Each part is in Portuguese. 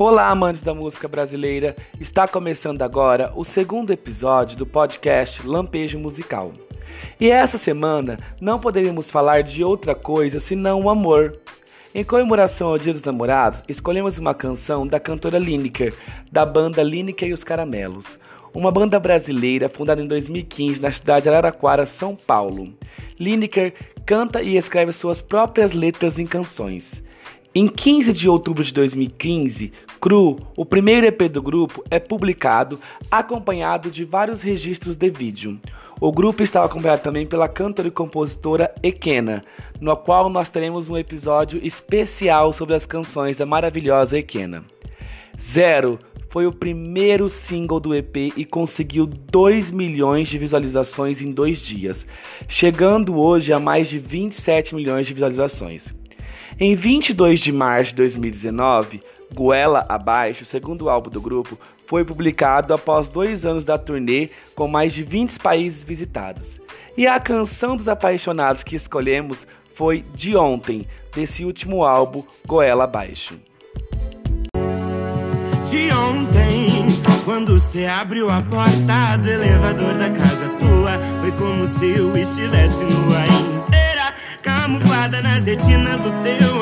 Olá, amantes da música brasileira! Está começando agora o segundo episódio do podcast Lampejo Musical. E essa semana não poderíamos falar de outra coisa senão o amor. Em comemoração ao Dia dos Namorados, escolhemos uma canção da cantora Lineker, da banda Lineker e os Caramelos, uma banda brasileira fundada em 2015 na cidade de Araraquara, São Paulo. Lineker canta e escreve suas próprias letras em canções. Em 15 de outubro de 2015, Cru, o primeiro EP do grupo, é publicado acompanhado de vários registros de vídeo. O grupo estava acompanhado também pela cantora e compositora Ekena, no qual nós teremos um episódio especial sobre as canções da maravilhosa Ekena. Zero foi o primeiro single do EP e conseguiu 2 milhões de visualizações em dois dias, chegando hoje a mais de 27 milhões de visualizações. Em 22 de março de 2019, Goela Abaixo, o segundo álbum do grupo, foi publicado após dois anos da turnê com mais de 20 países visitados. E a canção dos apaixonados que escolhemos foi De Ontem, desse último álbum, Goela Abaixo. De ontem, quando você abriu a porta do elevador da casa tua, foi como se eu estivesse nua inteira, camuflada nas retinas do teu.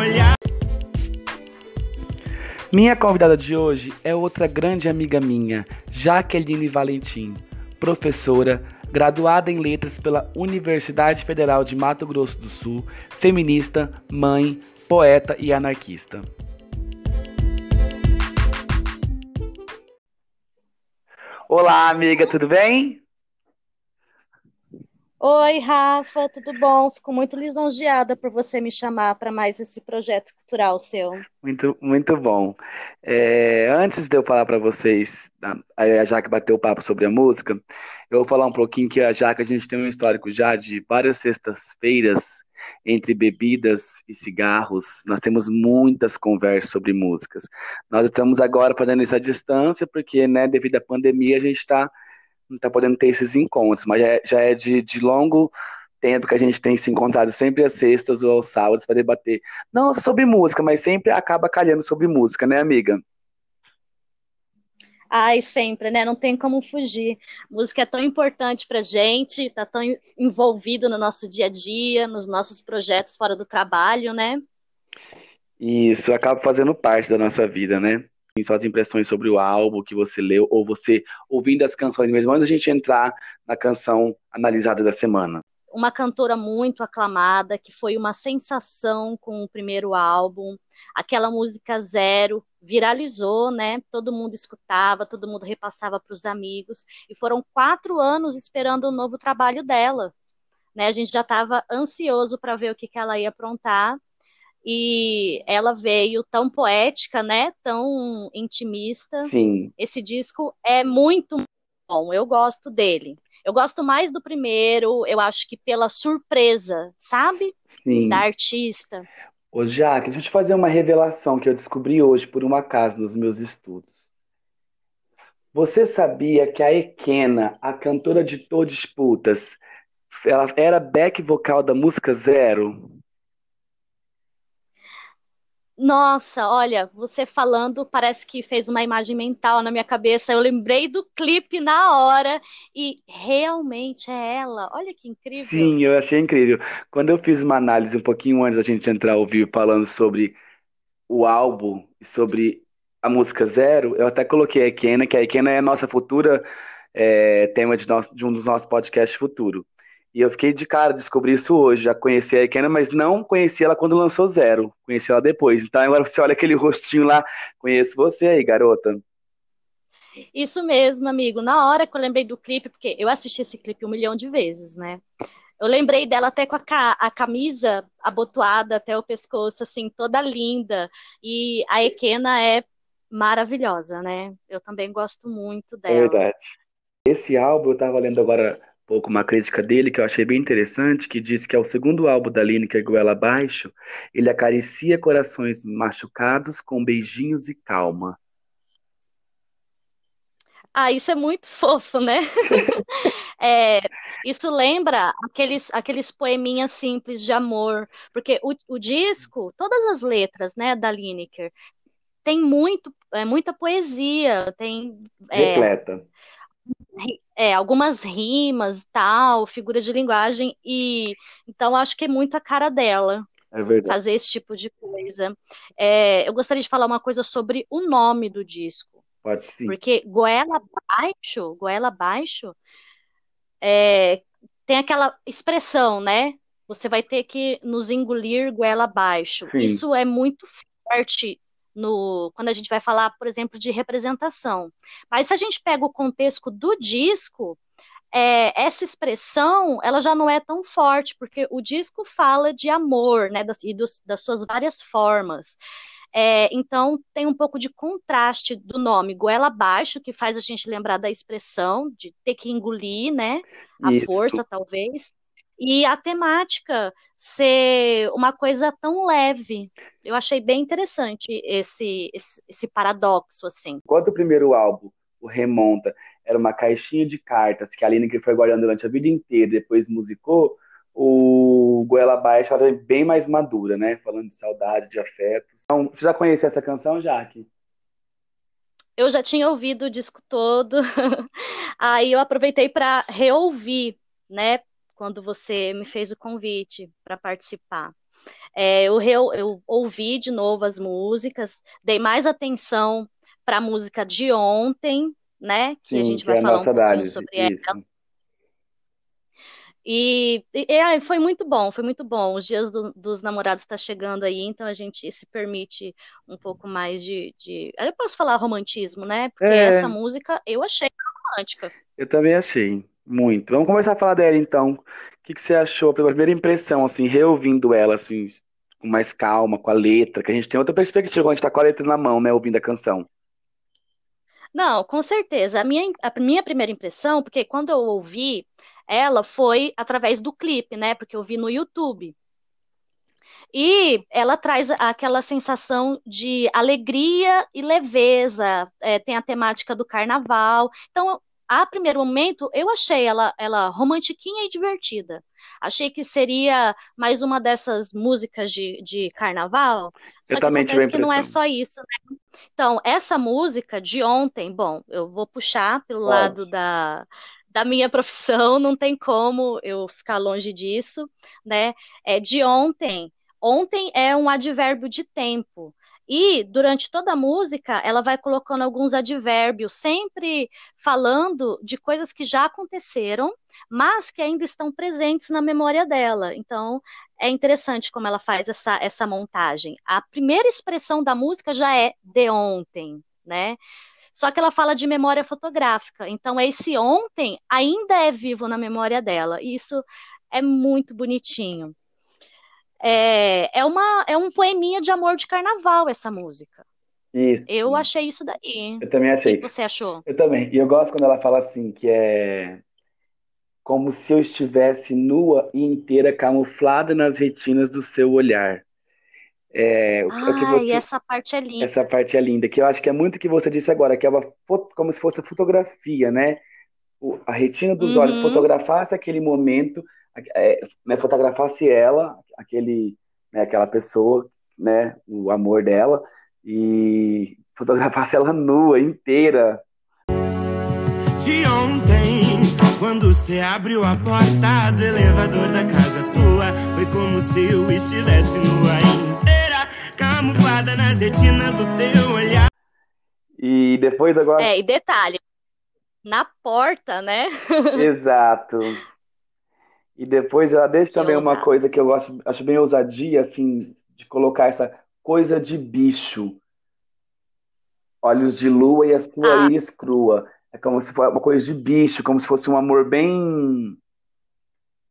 Minha convidada de hoje é outra grande amiga minha, Jaqueline Valentim, professora, graduada em letras pela Universidade Federal de Mato Grosso do Sul, feminista, mãe, poeta e anarquista. Olá, amiga, tudo bem? Oi, Rafa, tudo bom? Fico muito lisonjeada por você me chamar para mais esse projeto cultural seu. Muito, muito bom. É, antes de eu falar para vocês, a Jaque bateu o papo sobre a música, eu vou falar um pouquinho que a Jaque, a gente tem um histórico já de várias sextas-feiras entre bebidas e cigarros. Nós temos muitas conversas sobre músicas. Nós estamos agora fazendo isso à distância, porque, né, devido à pandemia, a gente está não está podendo ter esses encontros, mas já é, já é de, de longo tempo que a gente tem se encontrado sempre às sextas ou aos sábados para debater, não sobre música, mas sempre acaba calhando sobre música, né, amiga? Ai, sempre, né? Não tem como fugir. Música é tão importante pra gente, tá tão envolvido no nosso dia a dia, nos nossos projetos fora do trabalho, né? Isso acaba fazendo parte da nossa vida, né? Suas impressões sobre o álbum que você leu, ou você ouvindo as canções mesmo, antes da gente entrar na canção analisada da semana. Uma cantora muito aclamada, que foi uma sensação com o primeiro álbum. Aquela música Zero viralizou, né? Todo mundo escutava, todo mundo repassava para os amigos. E foram quatro anos esperando o novo trabalho dela. Né? A gente já estava ansioso para ver o que, que ela ia aprontar e ela veio tão poética, né? Tão intimista. Sim. Esse disco é muito bom, eu gosto dele. Eu gosto mais do primeiro, eu acho que pela surpresa, sabe? Sim. Da artista. Ô, Jaque, deixa eu te fazer uma revelação que eu descobri hoje por um acaso nos meus estudos. Você sabia que a Ekena, a cantora de Todas Putas, ela era back vocal da música Zero? Nossa, olha, você falando parece que fez uma imagem mental na minha cabeça. Eu lembrei do clipe na hora e realmente é ela. Olha que incrível. Sim, eu achei incrível. Quando eu fiz uma análise um pouquinho antes da gente entrar ao vivo falando sobre o álbum e sobre a música Zero, eu até coloquei a Ekena, que a Ekena é a nossa futura é, tema de, nosso, de um dos nossos podcasts futuro. E eu fiquei de cara, descobri isso hoje. Já conheci a Ekena, mas não conheci ela quando lançou Zero. Conheci ela depois. Então agora você olha aquele rostinho lá, conheço você aí, garota. Isso mesmo, amigo. Na hora que eu lembrei do clipe, porque eu assisti esse clipe um milhão de vezes, né? Eu lembrei dela até com a, ca a camisa abotoada até o pescoço, assim, toda linda. E a Ekena é maravilhosa, né? Eu também gosto muito dela. Verdade. Esse álbum, eu tava lendo agora pouco uma crítica dele que eu achei bem interessante, que diz que é o segundo álbum da Lineker Goela Abaixo, ele acaricia corações machucados com beijinhos e calma. Ah, isso é muito fofo, né? é, isso lembra aqueles, aqueles poeminhas simples de amor, porque o, o disco, todas as letras, né, da Lineker, tem muito, é, muita poesia, tem é, Repleta. É, algumas rimas tal, figuras de linguagem, e então acho que é muito a cara dela. É verdade. Fazer esse tipo de coisa. É, eu gostaria de falar uma coisa sobre o nome do disco. Pode sim. Porque Goela Baixo, Goela Baixo, é, tem aquela expressão, né? Você vai ter que nos engolir goela abaixo. Isso é muito forte no, quando a gente vai falar, por exemplo, de representação. Mas se a gente pega o contexto do disco, é, essa expressão ela já não é tão forte, porque o disco fala de amor, né, das, e dos, das suas várias formas. É, então tem um pouco de contraste do nome goela abaixo, que faz a gente lembrar da expressão de ter que engolir, né, a Isso. força talvez, e a temática ser uma coisa tão leve. Eu achei bem interessante esse, esse, esse paradoxo, assim. Enquanto o primeiro álbum, o Remonta, era uma caixinha de cartas que a Lineker foi guardando durante a vida inteira, depois musicou, o Goela Abaixo ela é bem mais madura, né? Falando de saudade, de afetos. Então, você já conhecia essa canção, Jaque? Eu já tinha ouvido o disco todo, aí eu aproveitei para reouvir, né? Quando você me fez o convite para participar. É, eu, eu ouvi de novo as músicas, dei mais atenção para a música de ontem, né? Que Sim, a gente vai é falar um pouquinho sobre isso. ela. E, e, foi muito bom, foi muito bom. Os dias do, dos namorados está chegando aí, então a gente se permite um pouco mais de. de... Eu posso falar romantismo, né? Porque é. essa música eu achei romântica. Eu também achei. Muito. Vamos começar a falar dela então. O que, que você achou pela primeira impressão, assim, reouvindo ela, assim, com mais calma, com a letra, que a gente tem outra perspectiva quando a gente tá com a letra na mão, né, ouvindo a canção. Não, com certeza. A minha, a minha primeira impressão, porque quando eu ouvi ela foi através do clipe, né? Porque eu vi no YouTube. E ela traz aquela sensação de alegria e leveza, é, tem a temática do carnaval. Então, a primeiro momento, eu achei ela, ela romantiquinha e divertida. Achei que seria mais uma dessas músicas de, de carnaval. Só eu que acontece que não é só isso, né? Então, essa música de ontem, bom, eu vou puxar pelo Pode. lado da, da minha profissão, não tem como eu ficar longe disso, né? É de ontem. Ontem é um advérbio de tempo. E durante toda a música, ela vai colocando alguns advérbios, sempre falando de coisas que já aconteceram, mas que ainda estão presentes na memória dela. Então, é interessante como ela faz essa, essa montagem. A primeira expressão da música já é de ontem, né? Só que ela fala de memória fotográfica. Então, esse ontem ainda é vivo na memória dela. E isso é muito bonitinho. É, é, uma, é um poeminha de amor de carnaval essa música. Isso. Eu achei isso daí. Eu também achei. O que você achou? Eu também. E eu gosto quando ela fala assim, que é como se eu estivesse nua e inteira camuflada nas retinas do seu olhar. É, ah, você... e essa parte é linda. Essa parte é linda, que eu acho que é muito o que você disse agora, que é uma foto, como se fosse fotografia, né? O, a retina dos uhum. olhos fotografasse aquele momento é, né, fotografasse ela, aquele, né, aquela pessoa, né, o amor dela, e fotografasse ela nua, inteira. De ontem, quando você abriu a porta do elevador da casa tua, foi como se eu estivesse nua inteira, camuflada nas retinas do teu olhar. E depois agora. É, e detalhe, na porta, né? Exato. E depois ela deixa também uma coisa que eu gosto, acho bem ousadia, assim, de colocar essa coisa de bicho. Olhos de lua e a sua ah. íris crua. É como se fosse uma coisa de bicho, como se fosse um amor bem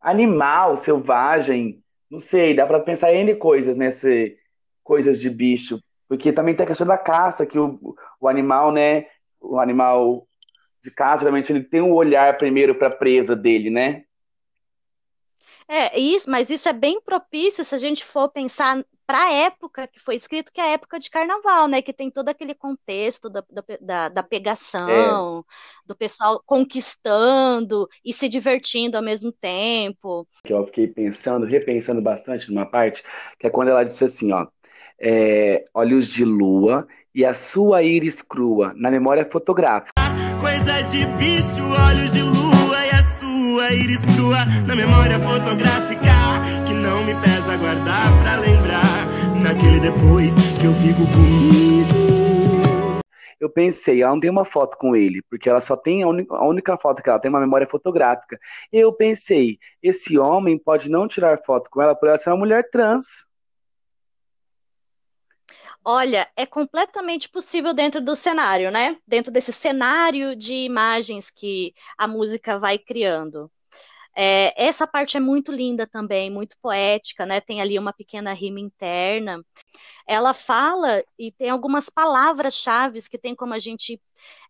animal, selvagem. Não sei, dá para pensar em coisas nesse coisas de bicho, porque também tem a questão da caça, que o, o animal, né, o animal de caça, geralmente ele tem um olhar primeiro para a presa dele, né? É, isso, mas isso é bem propício se a gente for pensar para a época que foi escrito, que é a época de carnaval, né? Que tem todo aquele contexto da, da, da pegação, é. do pessoal conquistando e se divertindo ao mesmo tempo. Que eu fiquei pensando, repensando bastante numa parte, que é quando ela disse assim, ó, é, olhos de lua e a sua íris crua na memória fotográfica. Coisa de bicho, olhos de lua íris crua na memória fotográfica que não me pesa guardar lembrar naquele depois que eu fico comigo. Eu pensei, ela não tem uma foto com ele, porque ela só tem a única, a única foto que ela tem uma memória fotográfica. Eu pensei, esse homem pode não tirar foto com ela por ela ser uma mulher trans. Olha, é completamente possível dentro do cenário, né? Dentro desse cenário de imagens que a música vai criando. É, essa parte é muito linda também, muito poética, né? Tem ali uma pequena rima interna. Ela fala e tem algumas palavras-chave que tem como a gente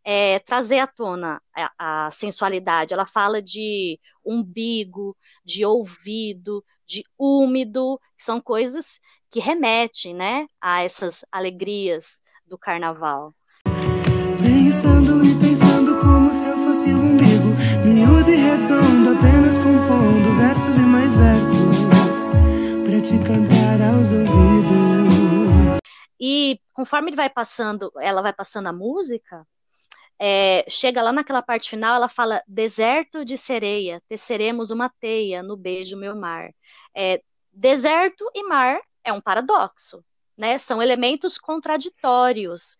é, trazer à tona a, a, sensualidade. Ela fala de umbigo, de ouvido, de úmido, que são coisas que remetem, né, a essas alegrias do carnaval. Pensando e pensando apenas compondo versos e mais versos pra te cantar aos ouvidos. E conforme vai passando, ela vai passando a música, é, chega lá naquela parte final, ela fala: Deserto de sereia, teceremos uma teia no beijo meu mar. É, deserto e mar é um paradoxo, né? São elementos contraditórios.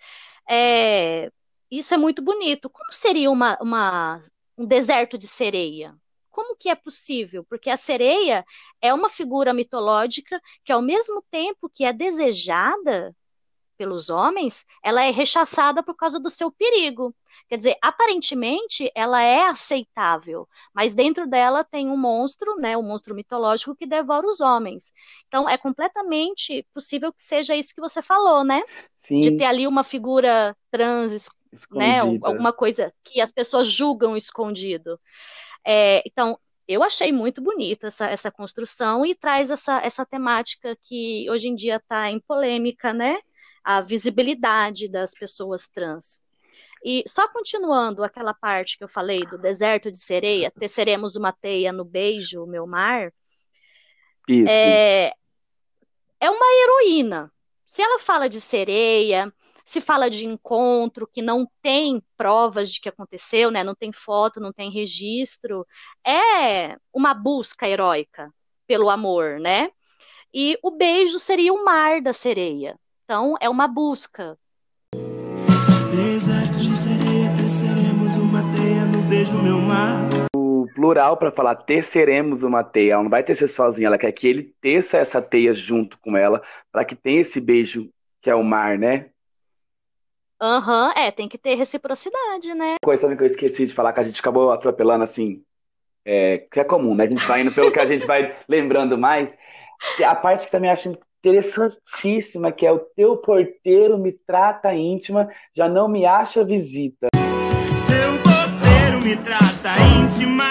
É, isso é muito bonito. Como seria uma, uma, um deserto de sereia? Como que é possível? Porque a sereia é uma figura mitológica que, ao mesmo tempo que é desejada pelos homens, ela é rechaçada por causa do seu perigo. Quer dizer, aparentemente ela é aceitável, mas dentro dela tem um monstro, né, um monstro mitológico que devora os homens. Então é completamente possível que seja isso que você falou, né? Sim. De ter ali uma figura trans, né, alguma coisa que as pessoas julgam escondido. É, então, eu achei muito bonita essa, essa construção e traz essa, essa temática que hoje em dia está em polêmica, né? A visibilidade das pessoas trans. E só continuando aquela parte que eu falei do deserto de sereia, teceremos uma teia no beijo, meu mar. Isso. É, é uma heroína. Se ela fala de sereia, se fala de encontro que não tem provas de que aconteceu, né? Não tem foto, não tem registro. É uma busca heróica pelo amor, né? E o beijo seria o mar da sereia. Então, é uma busca. Deserto de sereia, teceremos uma teia no beijo, meu mar. O plural para falar teceremos uma teia. Ela não vai tecer sozinha, ela quer que ele teça essa teia junto com ela, para que tenha esse beijo que é o mar, né? Aham, é, tem que ter reciprocidade, né? Coisa também que eu esqueci de falar, que a gente acabou atropelando assim, é, que é comum, né? A gente vai indo pelo que a gente vai lembrando mais. A parte que também acho interessantíssima, que é o teu porteiro me trata íntima, já não me acha visita. Seu porteiro me trata íntima,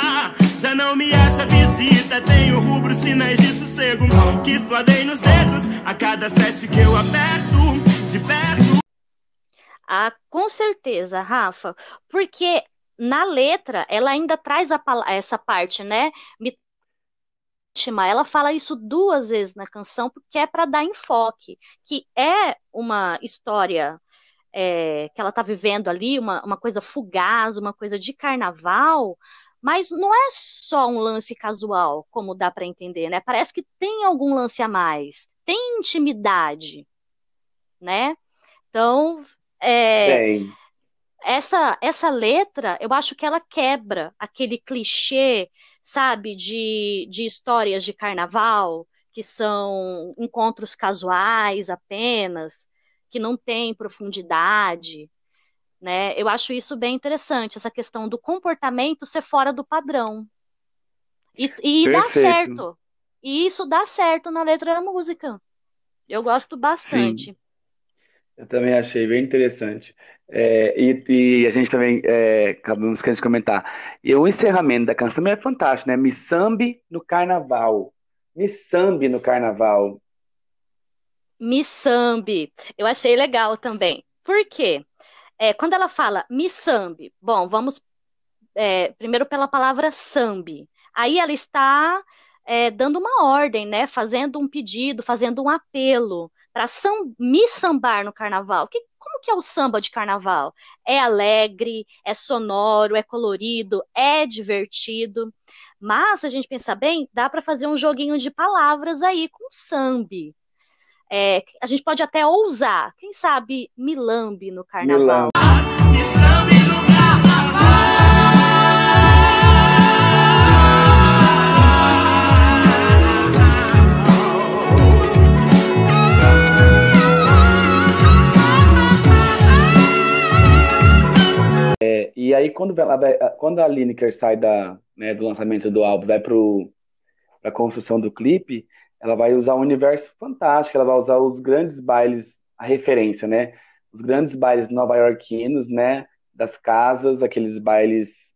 já não me acha visita. Tenho rubro sinais de sossego que explodem nos dedos a cada sete que eu aperto de perto. Ah, com certeza, Rafa, porque na letra ela ainda traz a, essa parte, né? Ela fala isso duas vezes na canção porque é para dar enfoque, que é uma história é, que ela está vivendo ali, uma, uma coisa fugaz, uma coisa de carnaval, mas não é só um lance casual, como dá para entender, né? Parece que tem algum lance a mais, tem intimidade, né? Então é, essa, essa letra, eu acho que ela quebra aquele clichê, sabe, de, de histórias de carnaval, que são encontros casuais apenas, que não tem profundidade, né? Eu acho isso bem interessante, essa questão do comportamento ser fora do padrão. E, e dá certo. E isso dá certo na letra da música. Eu gosto bastante. Sim. Eu também achei bem interessante. É, e, e, a gente também é, acabamos querendo comentar. E o encerramento da canção também é fantástico, né? Missambi no carnaval. Missambi no carnaval. Missambi. Eu achei legal também. Por quê? É, quando ela fala Missambi, bom, vamos é, primeiro pela palavra sambi. Aí ela está é, dando uma ordem, né? Fazendo um pedido, fazendo um apelo para me sambar no carnaval. Que, como que é o samba de carnaval? É alegre, é sonoro, é colorido, é divertido. Mas, se a gente pensar bem, dá para fazer um joguinho de palavras aí com sambi. É, a gente pode até ousar, quem sabe milambe no carnaval. Milambe. Quando, ela quando a Lineker sai da, né, do lançamento do álbum, vai para a construção do clipe, ela vai usar um universo fantástico, ela vai usar os grandes bailes, a referência, né? Os grandes bailes nova-iorquinos, né? Das casas, aqueles bailes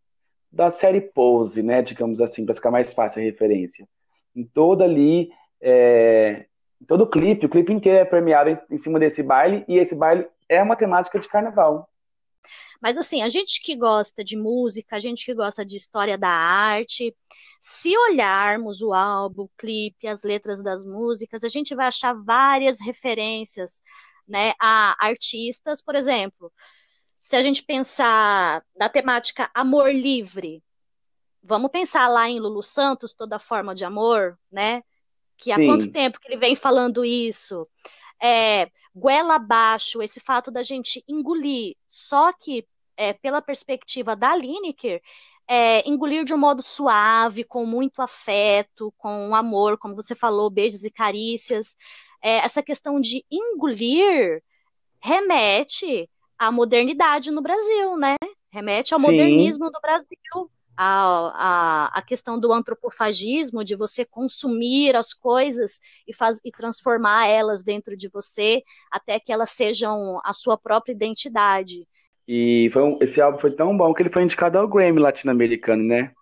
da série Pose, né? Digamos assim, para ficar mais fácil a referência. Em toda ali, é, em todo o clipe, o clipe inteiro é premiado em, em cima desse baile, e esse baile é uma temática de carnaval. Mas assim, a gente que gosta de música, a gente que gosta de história da arte, se olharmos o álbum, o clipe, as letras das músicas, a gente vai achar várias referências, né, a artistas, por exemplo. Se a gente pensar na temática amor livre, vamos pensar lá em Lulu Santos, toda forma de amor, né? Que há Sim. quanto tempo que ele vem falando isso? É, goela abaixo, esse fato da gente engolir, só que é, pela perspectiva da Lineker, é, engolir de um modo suave, com muito afeto, com amor, como você falou, beijos e carícias. É, essa questão de engolir remete à modernidade no Brasil, né? Remete ao Sim. modernismo do Brasil a, a, a questão do antropofagismo, de você consumir as coisas e, faz, e transformar elas dentro de você até que elas sejam a sua própria identidade. E um, esse álbum foi tão bom que ele foi indicado ao Grammy latino-americano, né?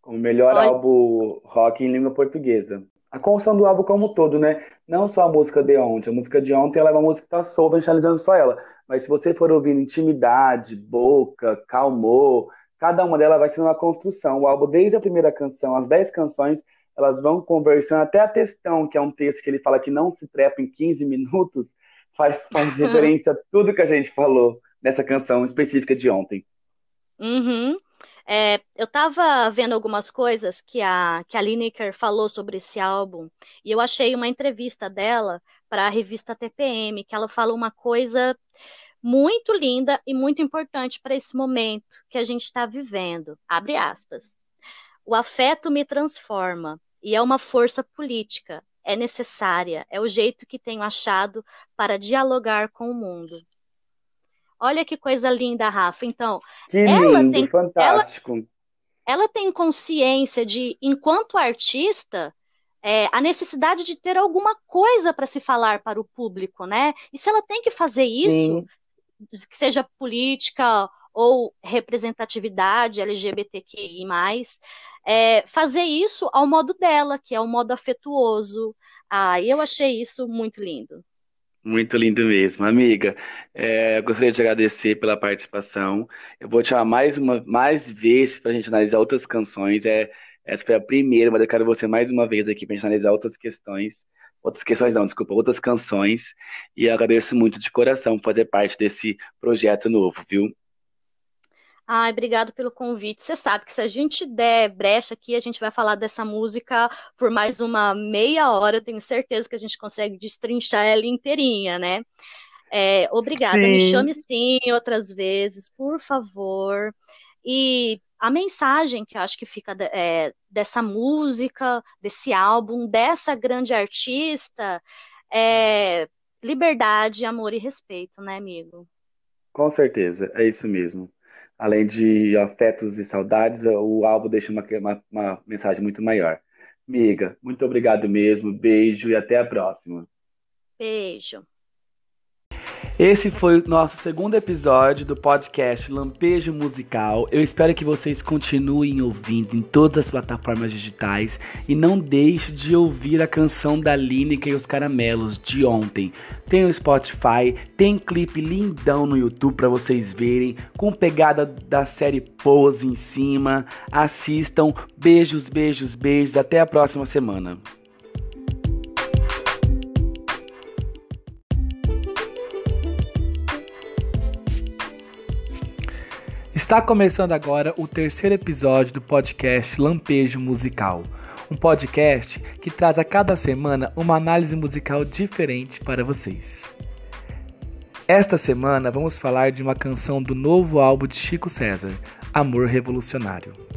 Como melhor Olha. álbum rock em língua portuguesa. A construção do álbum como um todo, né? Não só a música de ontem. A música de ontem ela é uma música que tá solta, analisando só ela. Mas se você for ouvindo Intimidade, Boca, Calmou, Cada uma delas vai ser uma construção. O álbum, desde a primeira canção, as dez canções, elas vão conversando até a textão, que é um texto que ele fala que não se trepa em 15 minutos, faz, faz referência a tudo que a gente falou nessa canção específica de ontem. Uhum. É, eu estava vendo algumas coisas que a, que a Lineker falou sobre esse álbum, e eu achei uma entrevista dela para a revista TPM, que ela fala uma coisa muito linda e muito importante para esse momento que a gente está vivendo. Abre aspas. O afeto me transforma e é uma força política. É necessária, é o jeito que tenho achado para dialogar com o mundo. Olha que coisa linda, Rafa. Então, que ela lindo, tem, fantástico. Ela, ela tem consciência de, enquanto artista, é, a necessidade de ter alguma coisa para se falar para o público, né? E se ela tem que fazer isso, Sim que seja política ou representatividade LGBTQI+, é, fazer isso ao modo dela, que é o modo afetuoso. Ah, eu achei isso muito lindo. Muito lindo mesmo, amiga. É, gostaria de agradecer pela participação. Eu vou te chamar mais uma mais vezes para a gente analisar outras canções. É, essa foi a primeira, mas eu quero você mais uma vez aqui para a gente analisar outras questões outras questões não, desculpa, outras canções. E eu agradeço muito de coração fazer parte desse projeto novo, viu? Ai, obrigado pelo convite. Você sabe que se a gente der brecha aqui, a gente vai falar dessa música por mais uma meia hora. Eu tenho certeza que a gente consegue destrinchar ela inteirinha, né? É, obrigada. Sim. Me chame sim outras vezes, por favor. E a mensagem que eu acho que fica é, dessa música, desse álbum, dessa grande artista, é liberdade, amor e respeito, né, amigo? Com certeza, é isso mesmo. Além de afetos e saudades, o álbum deixa uma, uma, uma mensagem muito maior. Amiga, muito obrigado mesmo, beijo e até a próxima. Beijo. Esse foi o nosso segundo episódio do podcast Lampejo Musical. Eu espero que vocês continuem ouvindo em todas as plataformas digitais e não deixe de ouvir a canção da Lineker e os Caramelos de ontem. Tem o Spotify, tem clipe lindão no YouTube para vocês verem, com pegada da série Pose em cima. Assistam. Beijos, beijos, beijos. Até a próxima semana. Está começando agora o terceiro episódio do podcast Lampejo Musical, um podcast que traz a cada semana uma análise musical diferente para vocês. Esta semana vamos falar de uma canção do novo álbum de Chico César, Amor Revolucionário.